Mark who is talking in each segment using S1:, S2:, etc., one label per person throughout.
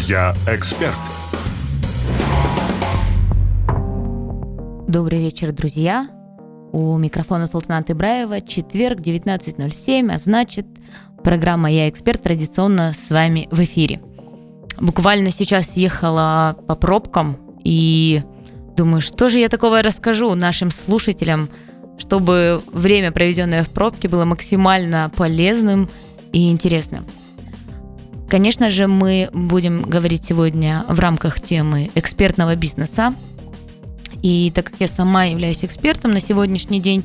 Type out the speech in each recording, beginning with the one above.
S1: Я эксперт.
S2: Добрый вечер, друзья. У микрофона Салтанат Ибраева. Четверг, 19.07, а значит, программа «Я эксперт» традиционно с вами в эфире. Буквально сейчас ехала по пробкам и думаю, что же я такого расскажу нашим слушателям, чтобы время, проведенное в пробке, было максимально полезным и интересным. Конечно же, мы будем говорить сегодня в рамках темы экспертного бизнеса. И так как я сама являюсь экспертом на сегодняшний день,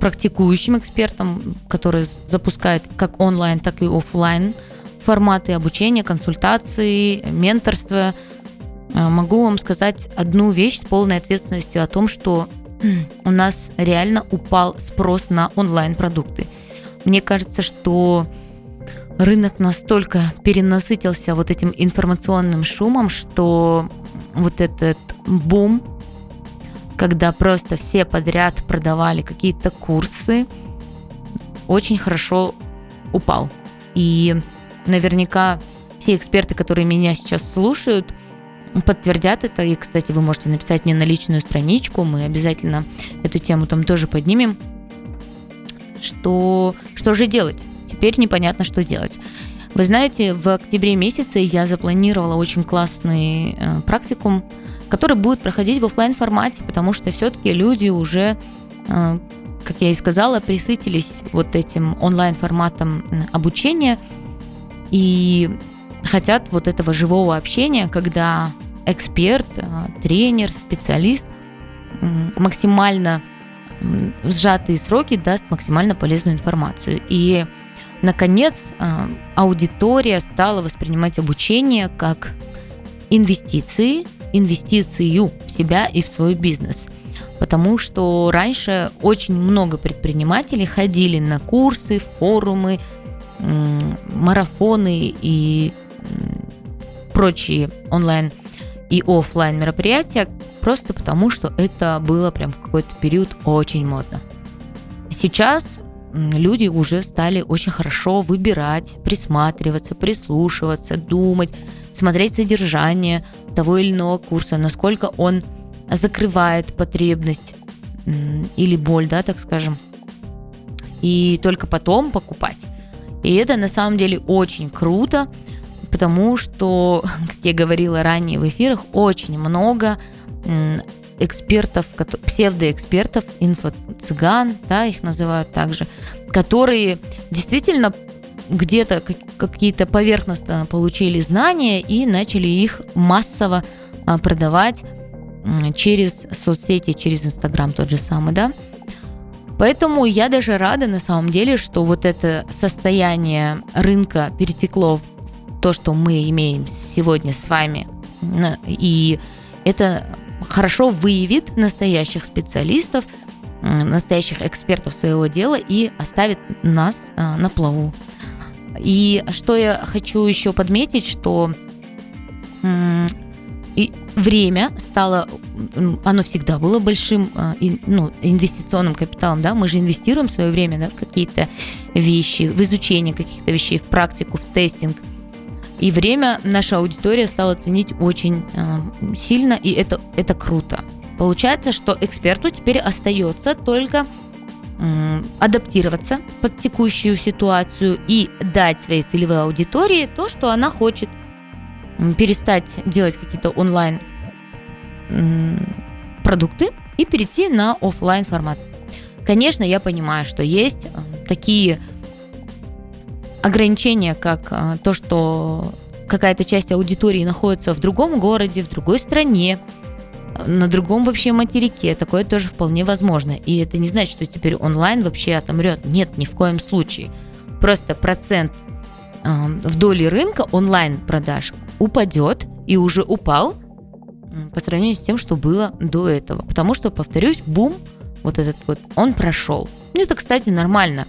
S2: практикующим экспертом, который запускает как онлайн, так и офлайн форматы обучения, консультации, менторства, э, могу вам сказать одну вещь с полной ответственностью о том, что у нас реально упал спрос на онлайн-продукты. Мне кажется, что рынок настолько перенасытился вот этим информационным шумом, что вот этот бум, когда просто все подряд продавали какие-то курсы, очень хорошо упал. И наверняка все эксперты, которые меня сейчас слушают, подтвердят это. И, кстати, вы можете написать мне на личную страничку, мы обязательно эту тему там тоже поднимем. Что, что же делать? Теперь непонятно, что делать. Вы знаете, в октябре месяце я запланировала очень классный э, практикум, который будет проходить в офлайн формате, потому что все-таки люди уже, э, как я и сказала, присытились вот этим онлайн форматом обучения и хотят вот этого живого общения, когда эксперт, э, тренер, специалист максимально сжатые сроки даст максимально полезную информацию. И Наконец, э, аудитория стала воспринимать обучение как инвестиции, инвестицию в себя и в свой бизнес. Потому что раньше очень много предпринимателей ходили на курсы, форумы, марафоны и прочие онлайн и офлайн мероприятия, просто потому что это было прям какой-то период очень модно. Сейчас люди уже стали очень хорошо выбирать, присматриваться, прислушиваться, думать, смотреть содержание того или иного курса, насколько он закрывает потребность или боль, да, так скажем, и только потом покупать. И это на самом деле очень круто, потому что, как я говорила ранее в эфирах, очень много экспертов, псевдоэкспертов, инфо-цыган, да, их называют также, которые действительно где-то какие-то поверхностно получили знания и начали их массово а, продавать через соцсети, через Инстаграм тот же самый, да. Поэтому я даже рада на самом деле, что вот это состояние рынка перетекло в то, что мы имеем сегодня с вами. И это хорошо выявит настоящих специалистов, настоящих экспертов своего дела и оставит нас а, на плаву. И что я хочу еще подметить, что время стало, оно всегда было большим а, ну, инвестиционным капиталом, да, мы же инвестируем свое время да, в какие-то вещи, в изучение каких-то вещей, в практику, в тестинг – и время наша аудитория стала ценить очень э, сильно, и это, это круто. Получается, что эксперту теперь остается только э, адаптироваться под текущую ситуацию и дать своей целевой аудитории то, что она хочет. Перестать делать какие-то онлайн э, продукты и перейти на офлайн формат. Конечно, я понимаю, что есть э, такие ограничения, как а, то, что какая-то часть аудитории находится в другом городе, в другой стране, на другом вообще материке. Такое тоже вполне возможно. И это не значит, что теперь онлайн вообще отомрет. Нет, ни в коем случае. Просто процент э, в доле рынка онлайн продаж упадет и уже упал по сравнению с тем, что было до этого. Потому что, повторюсь, бум вот этот вот, он прошел. Это, кстати, нормально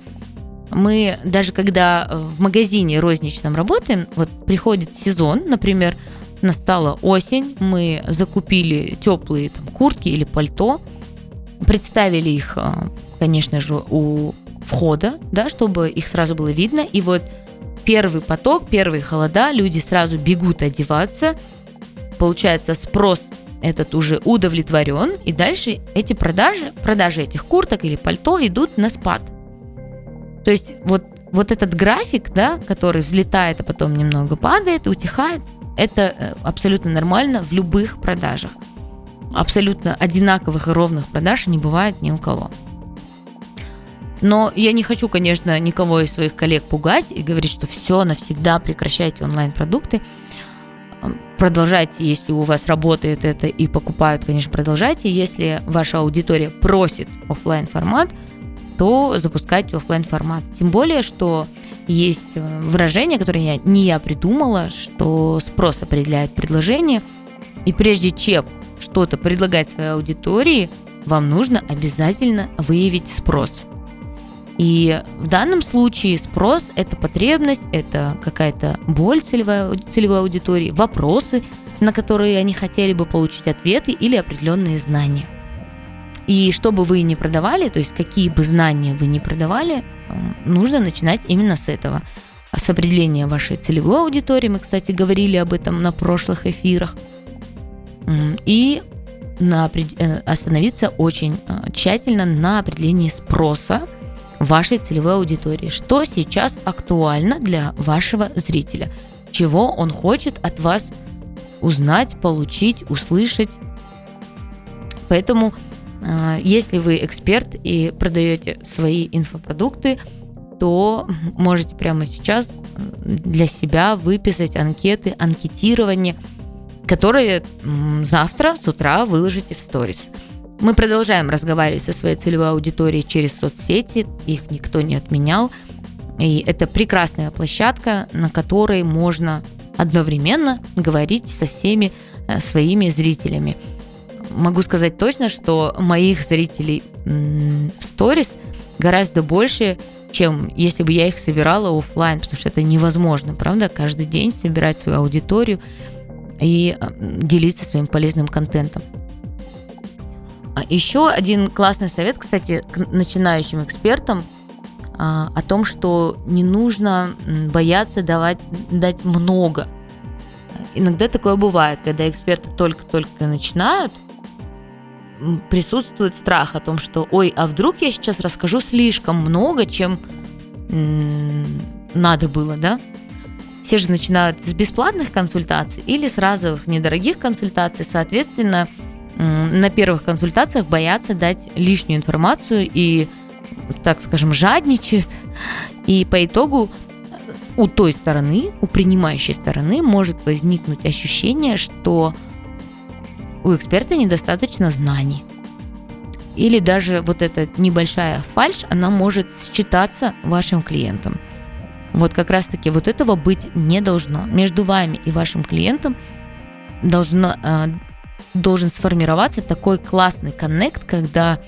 S2: мы даже когда в магазине розничном работаем, вот приходит сезон, например, настала осень, мы закупили теплые там, куртки или пальто, представили их, э, конечно же, у входа, да, чтобы их сразу было видно, и вот первый поток, первые холода, люди сразу бегут одеваться, получается спрос этот уже удовлетворен, и дальше эти продажи, продажи этих курток или пальто идут на спад. То есть вот, вот этот график, да, который взлетает, а потом немного падает, утихает, это э, абсолютно нормально в любых продажах. Абсолютно одинаковых и ровных продаж не бывает ни у кого. Но я не хочу, конечно, никого из своих коллег пугать и говорить, что все, навсегда прекращайте онлайн-продукты. Продолжайте, если у вас работает это и покупают, конечно, продолжайте. Если ваша аудитория просит офлайн формат, то запускайте офлайн формат. Тем более, что есть э, выражение, которое я, не я придумала, что спрос определяет предложение. И прежде чем что-то предлагать своей аудитории, вам нужно обязательно выявить спрос. И в данном случае спрос – это потребность, это какая-то боль целевой, целевой аудитории, вопросы, на которые они хотели бы получить ответы или определенные знания. И что бы вы ни продавали, то есть какие бы знания вы ни продавали, нужно начинать именно с этого. С определения вашей целевой аудитории, мы, кстати, говорили об этом на прошлых эфирах. И на, э, остановиться очень э, тщательно на определении спроса, вашей целевой аудитории. Что сейчас актуально для вашего зрителя? Чего он хочет от вас узнать, получить, услышать? Поэтому, а, если вы эксперт и продаете свои инфопродукты, то можете прямо сейчас для себя выписать анкеты, анкетирование, которые завтра с утра выложите в сторис. Мы продолжаем разговаривать со своей целевой аудиторией через соцсети, их никто не отменял. И это прекрасная площадка, на которой можно одновременно говорить со всеми э, своими зрителями. Могу сказать точно, что моих зрителей в сторис гораздо больше, чем если бы я их собирала офлайн, потому что это невозможно, правда, каждый день собирать свою аудиторию и э, делиться своим полезным контентом. А еще один классный совет, кстати, к начинающим экспертам а, о том, что не нужно бояться давать, дать много. Иногда такое бывает, когда эксперты только-только начинают, присутствует страх о том, что, ой, а вдруг я сейчас расскажу слишком много, чем надо было, да? Все же начинают с бесплатных консультаций или с разовых недорогих консультаций, соответственно, на первых консультациях боятся дать лишнюю информацию и, так скажем, жадничают. И по итогу у той стороны, у принимающей стороны может возникнуть ощущение, что у эксперта недостаточно знаний. Или даже вот эта небольшая фальш, она может считаться вашим клиентом. Вот как раз-таки вот этого быть не должно. Между вами и вашим клиентом должно, а, должен сформироваться такой классный коннект, когда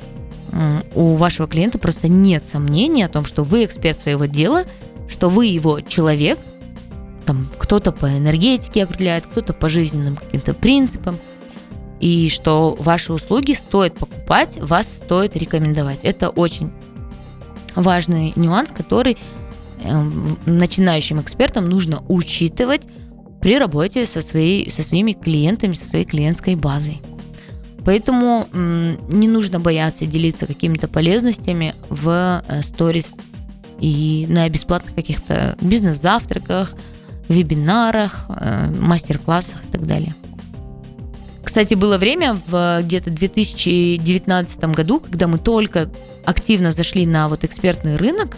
S2: у вашего клиента просто нет сомнений о том, что вы эксперт своего дела, что вы его человек, там кто-то по энергетике определяет, кто-то по жизненным каким-то принципам, и что ваши услуги стоит покупать, вас стоит рекомендовать. Это очень важный нюанс, который эм, начинающим экспертам нужно учитывать при работе со, своей, со своими клиентами, со своей клиентской базой. Поэтому не нужно бояться делиться какими-то полезностями в э, сторис и на бесплатных каких-то бизнес-завтраках, вебинарах, э, мастер-классах и так далее. Кстати, было время в где-то 2019 году, когда мы только активно зашли на вот экспертный рынок,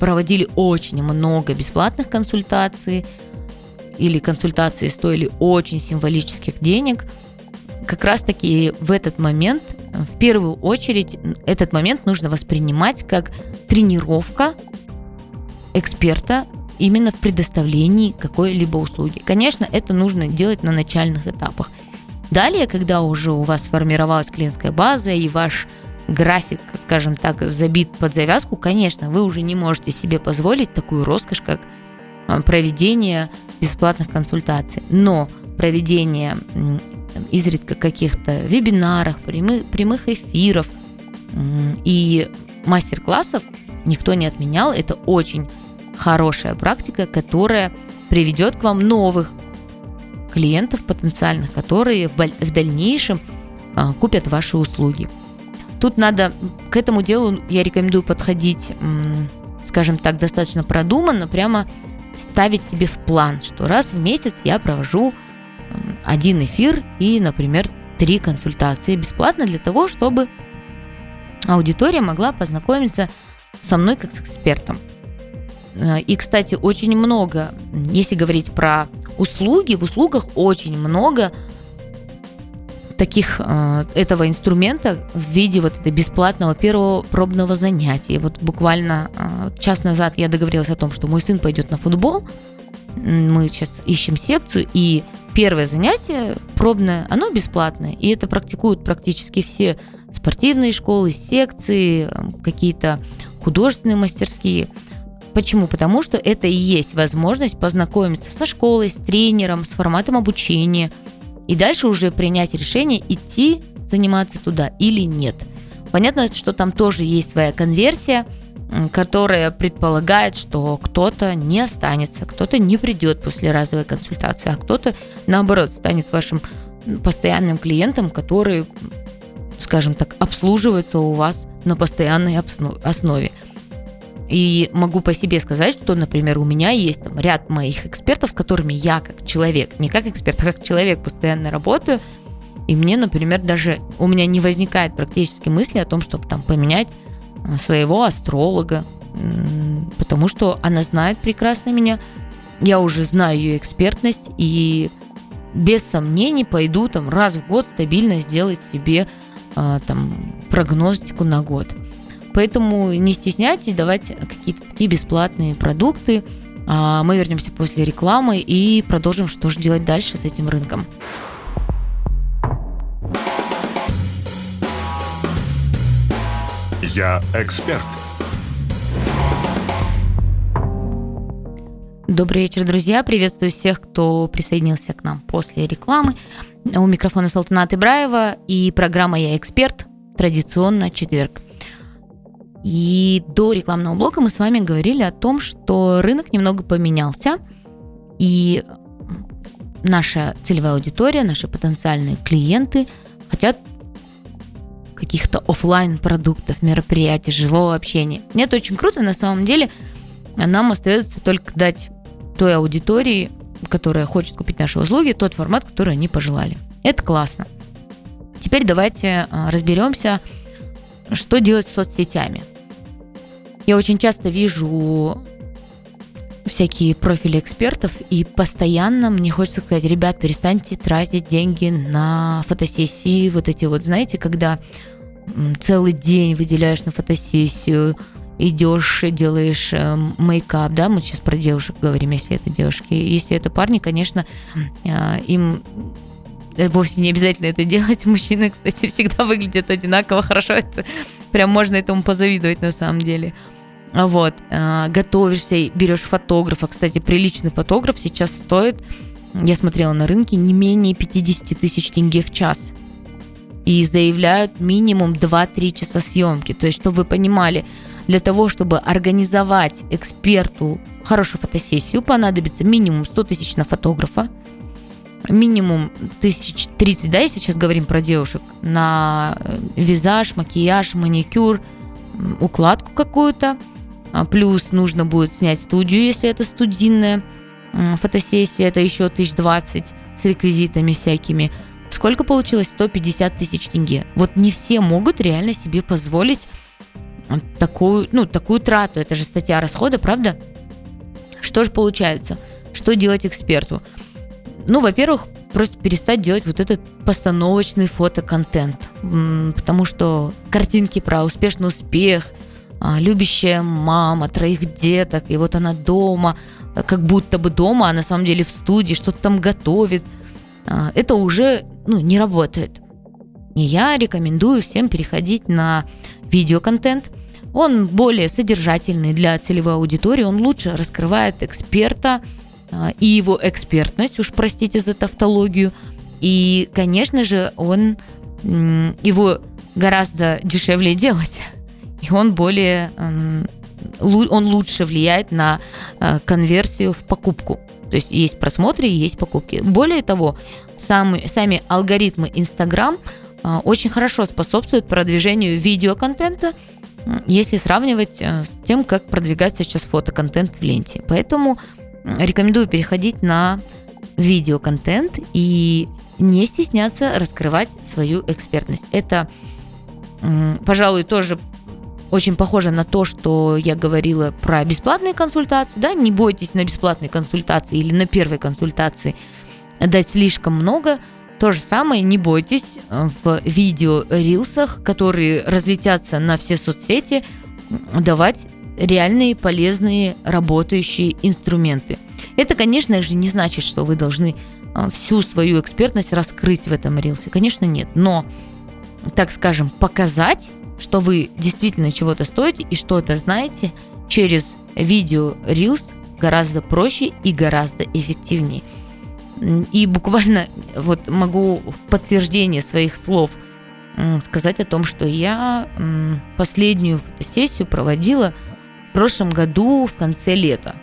S2: проводили очень много бесплатных консультаций, или консультации стоили очень символических денег, как раз-таки в этот момент, в первую очередь, этот момент нужно воспринимать как тренировка эксперта именно в предоставлении какой-либо услуги. Конечно, это нужно делать на начальных этапах. Далее, когда уже у вас сформировалась клиентская база и ваш график, скажем так, забит под завязку, конечно, вы уже не можете себе позволить такую роскошь, как а, проведение бесплатных консультаций. Но проведение изредка каких-то вебинаров, прямых, прямых эфиров и мастер-классов никто не отменял. Это очень хорошая практика, которая приведет к вам новых клиентов потенциальных, которые в дальнейшем а, купят ваши услуги. Тут надо к этому делу, я рекомендую подходить, скажем так, достаточно продуманно, прямо ставить себе в план, что раз в месяц я провожу один эфир и, например, три консультации бесплатно для того, чтобы аудитория могла познакомиться со мной как с экспертом. Э, и, кстати, очень много, если говорить про услуги, в услугах очень много таких э, этого инструмента в виде вот этого бесплатного первого пробного занятия. Вот буквально э, час назад я договорилась о том, что мой сын пойдет на футбол. Мы сейчас ищем секцию, и первое занятие пробное, оно бесплатное. И это практикуют практически все спортивные школы, секции, какие-то художественные мастерские. Почему? Потому что это и есть возможность познакомиться со школой, с тренером, с форматом обучения – и дальше уже принять решение, идти заниматься туда или нет. Понятно, что там тоже есть своя конверсия, которая предполагает, что кто-то не останется, кто-то не придет после разовой консультации, а кто-то, наоборот, станет вашим постоянным клиентом, который, скажем так, обслуживается у вас на постоянной основе. И могу по себе сказать, что, например, у меня есть там ряд моих экспертов, с которыми я как человек, не как эксперт, а как человек постоянно работаю. И мне, например, даже у меня не возникает практически мысли о том, чтобы там поменять э, своего астролога, потому что она знает прекрасно меня, я уже знаю ее экспертность и без сомнений пойду там раз в год стабильно сделать себе э, там прогностику на год. Поэтому не стесняйтесь давать какие-то такие бесплатные продукты. А мы вернемся после рекламы и продолжим, что же делать дальше с этим рынком.
S1: Я эксперт.
S2: Добрый вечер, друзья. Приветствую всех, кто присоединился к нам после рекламы. У микрофона Салтанат Ибраева и программа «Я эксперт». Традиционно четверг. И до рекламного блока мы с вами говорили о том, что рынок немного поменялся, и наша целевая аудитория, наши потенциальные клиенты хотят каких-то офлайн продуктов, мероприятий, живого общения. И это очень круто, на самом деле нам остается только дать той аудитории, которая хочет купить наши услуги, тот формат, который они пожелали. Это классно. Теперь давайте а, разберемся, что делать с соцсетями. Я очень часто вижу всякие профили экспертов, и постоянно мне хочется сказать, ребят, перестаньте тратить деньги на фотосессии, вот эти вот, знаете, когда целый день выделяешь на фотосессию, идешь, делаешь э, мейкап, да, мы сейчас про девушек говорим, если это девушки. Если это парни, конечно, э, им вовсе не обязательно это делать. Мужчины, кстати, всегда выглядят одинаково хорошо. Это прям можно этому позавидовать на самом деле. Вот, э, готовишься, берешь фотографа. Кстати, приличный фотограф сейчас стоит, я смотрела на рынке, не менее 50 тысяч тенге в час. И заявляют минимум 2-3 часа съемки. То есть, чтобы вы понимали, для того, чтобы организовать эксперту хорошую фотосессию, понадобится минимум 100 тысяч на фотографа, минимум тысяч 30, да, если сейчас говорим про девушек, на э, визаж, макияж, маникюр, укладку какую-то, плюс нужно будет снять студию, если это студийная фотосессия, это еще 1020 с реквизитами всякими. Сколько получилось? 150 тысяч тенге. Вот не все могут реально себе позволить такую, ну, такую трату. Это же статья расхода, правда? Что же получается? Что делать эксперту? Ну, во-первых, просто перестать делать вот этот постановочный фотоконтент. Потому что картинки про успешный успех, а, любящая мама, троих деток, и вот она дома, как будто бы дома, а на самом деле в студии что-то там готовит. А, это уже ну, не работает. И я рекомендую всем переходить на видеоконтент. Он более содержательный для целевой аудитории, он лучше раскрывает эксперта а, и его экспертность, уж простите за тавтологию. И, конечно же, он его гораздо дешевле делать и он более, он лучше влияет на э, конверсию в покупку. То есть есть просмотры и есть покупки. Более того, сами, сами алгоритмы Instagram э, очень хорошо способствуют продвижению видеоконтента, если сравнивать с тем, как продвигается сейчас фотоконтент в ленте. Поэтому рекомендую переходить на видеоконтент и не стесняться раскрывать свою экспертность. Это, пожалуй, тоже очень похоже на то, что я говорила про бесплатные консультации. Да? Не бойтесь на бесплатные консультации или на первой консультации дать слишком много. То же самое, не бойтесь э, в видео-рилсах, которые разлетятся на все соцсети, давать реальные, полезные, работающие инструменты. Это, конечно же, не значит, что вы должны э, всю свою экспертность раскрыть в этом рилсе. Конечно, нет. Но, так скажем, показать что вы действительно чего-то стоите и что-то знаете через видео Reels гораздо проще и гораздо эффективнее. И буквально вот могу в подтверждение своих слов сказать о том, что я последнюю фотосессию проводила в прошлом году в конце лета.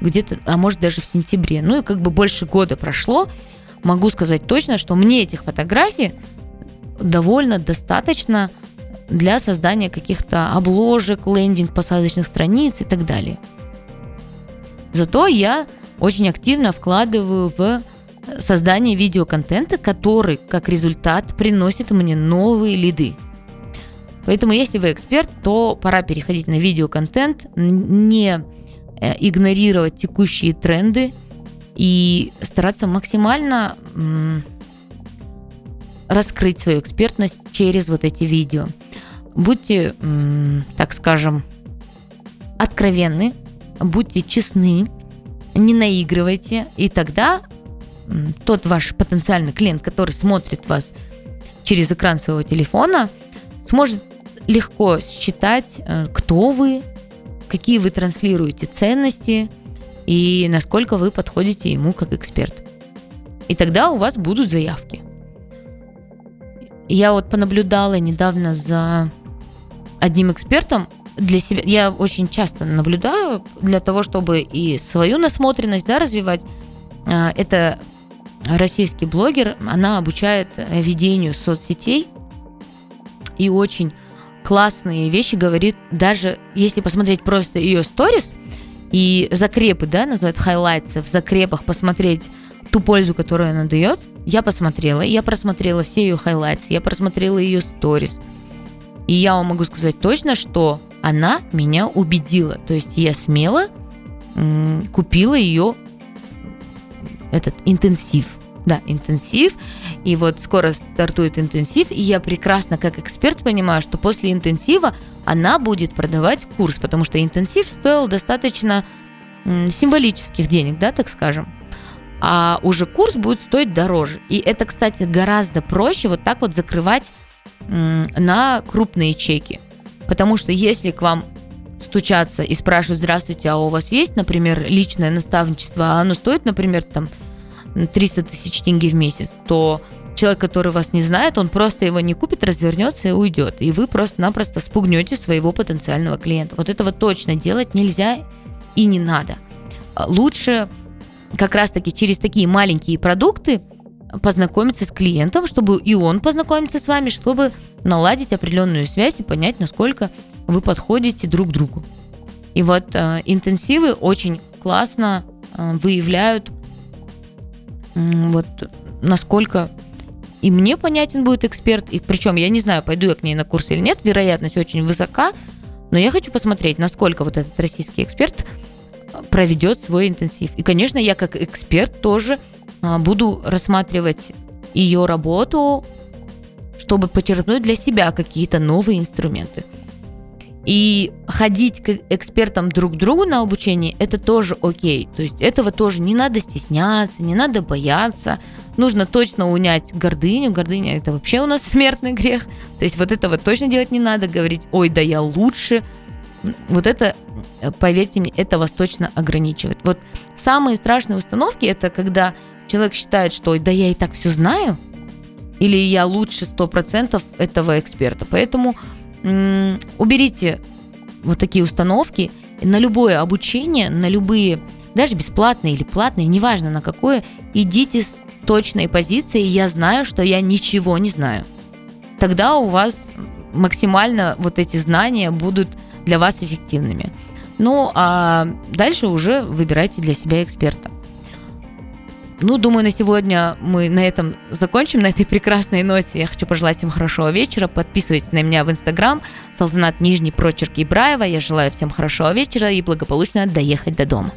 S2: Где-то, а может даже в сентябре. Ну и как бы больше года прошло. Могу сказать точно, что мне этих фотографий довольно достаточно – для создания каких-то обложек, лендинг, посадочных страниц и так далее. Зато я очень активно вкладываю в создание видеоконтента, который, как результат, приносит мне новые лиды. Поэтому, если вы эксперт, то пора переходить на видеоконтент, не э, игнорировать текущие тренды и стараться максимально раскрыть свою экспертность через вот эти видео. Будьте, так скажем, откровенны, будьте честны, не наигрывайте, и тогда тот ваш потенциальный клиент, который смотрит вас через экран своего телефона, сможет легко считать, э, кто вы, какие вы транслируете ценности и насколько вы подходите ему как эксперт. И тогда у вас будут заявки. Я вот понаблюдала недавно за одним экспертом для себя. Я очень часто наблюдаю для того, чтобы и свою насмотренность да, развивать. А, это российский блогер, она обучает ведению соцсетей и очень классные вещи говорит, даже если посмотреть просто ее сторис и закрепы, да, называют highlights ы, в закрепах посмотреть ту пользу, которую она дает, я посмотрела, я просмотрела все ее highlights ы, я просмотрела ее сторис – и я вам могу сказать точно, что она меня убедила. То есть я смело купила ее этот интенсив. Да, интенсив. И вот скоро стартует интенсив, и я прекрасно как эксперт понимаю, что после интенсива она будет продавать курс, потому что интенсив стоил достаточно символических денег, да, так скажем. А уже курс будет стоить дороже. И это, кстати, гораздо проще вот так вот закрывать на крупные чеки. Потому что если к вам стучаться и спрашивают, здравствуйте, а у вас есть, например, личное наставничество, а оно стоит, например, там 300 тысяч тенге в месяц, то человек, который вас не знает, он просто его не купит, развернется и уйдет. И вы просто-напросто спугнете своего потенциального клиента. Вот этого точно делать нельзя и не надо. Лучше как раз-таки через такие маленькие продукты – познакомиться с клиентом, чтобы и он познакомиться с вами, чтобы наладить определенную связь и понять, насколько вы подходите друг другу. И вот э, интенсивы очень классно э, выявляют э, вот насколько и мне понятен будет эксперт, и причем я не знаю, пойду я к ней на курс или нет, вероятность очень высока, но я хочу посмотреть, насколько вот этот российский эксперт проведет свой интенсив. И, конечно, я как эксперт тоже буду рассматривать ее работу, чтобы почерпнуть для себя какие-то новые инструменты. И ходить к экспертам друг к другу на обучение, это тоже окей. То есть этого тоже не надо стесняться, не надо бояться. Нужно точно унять гордыню. Гордыня это вообще у нас смертный грех. То есть вот этого точно делать не надо. Говорить, ой, да я лучше. Вот это, поверьте мне, это вас точно ограничивает. Вот самые страшные установки это когда человек считает, что да я и так все знаю, или я лучше 100% этого эксперта. Поэтому м- уберите вот такие установки на любое обучение, на любые, даже бесплатные или платные, неважно на какое, идите с точной позиции, я знаю, что я ничего не знаю. Тогда у вас максимально вот эти знания будут для вас эффективными. Ну, а дальше уже выбирайте для себя эксперта. Ну, думаю, на сегодня мы на этом закончим, на этой прекрасной ноте. Я хочу пожелать всем хорошего вечера. Подписывайтесь на меня в Инстаграм. Салтанат Нижний Прочерк Ибраева. Я желаю всем хорошего вечера и благополучно доехать до дома.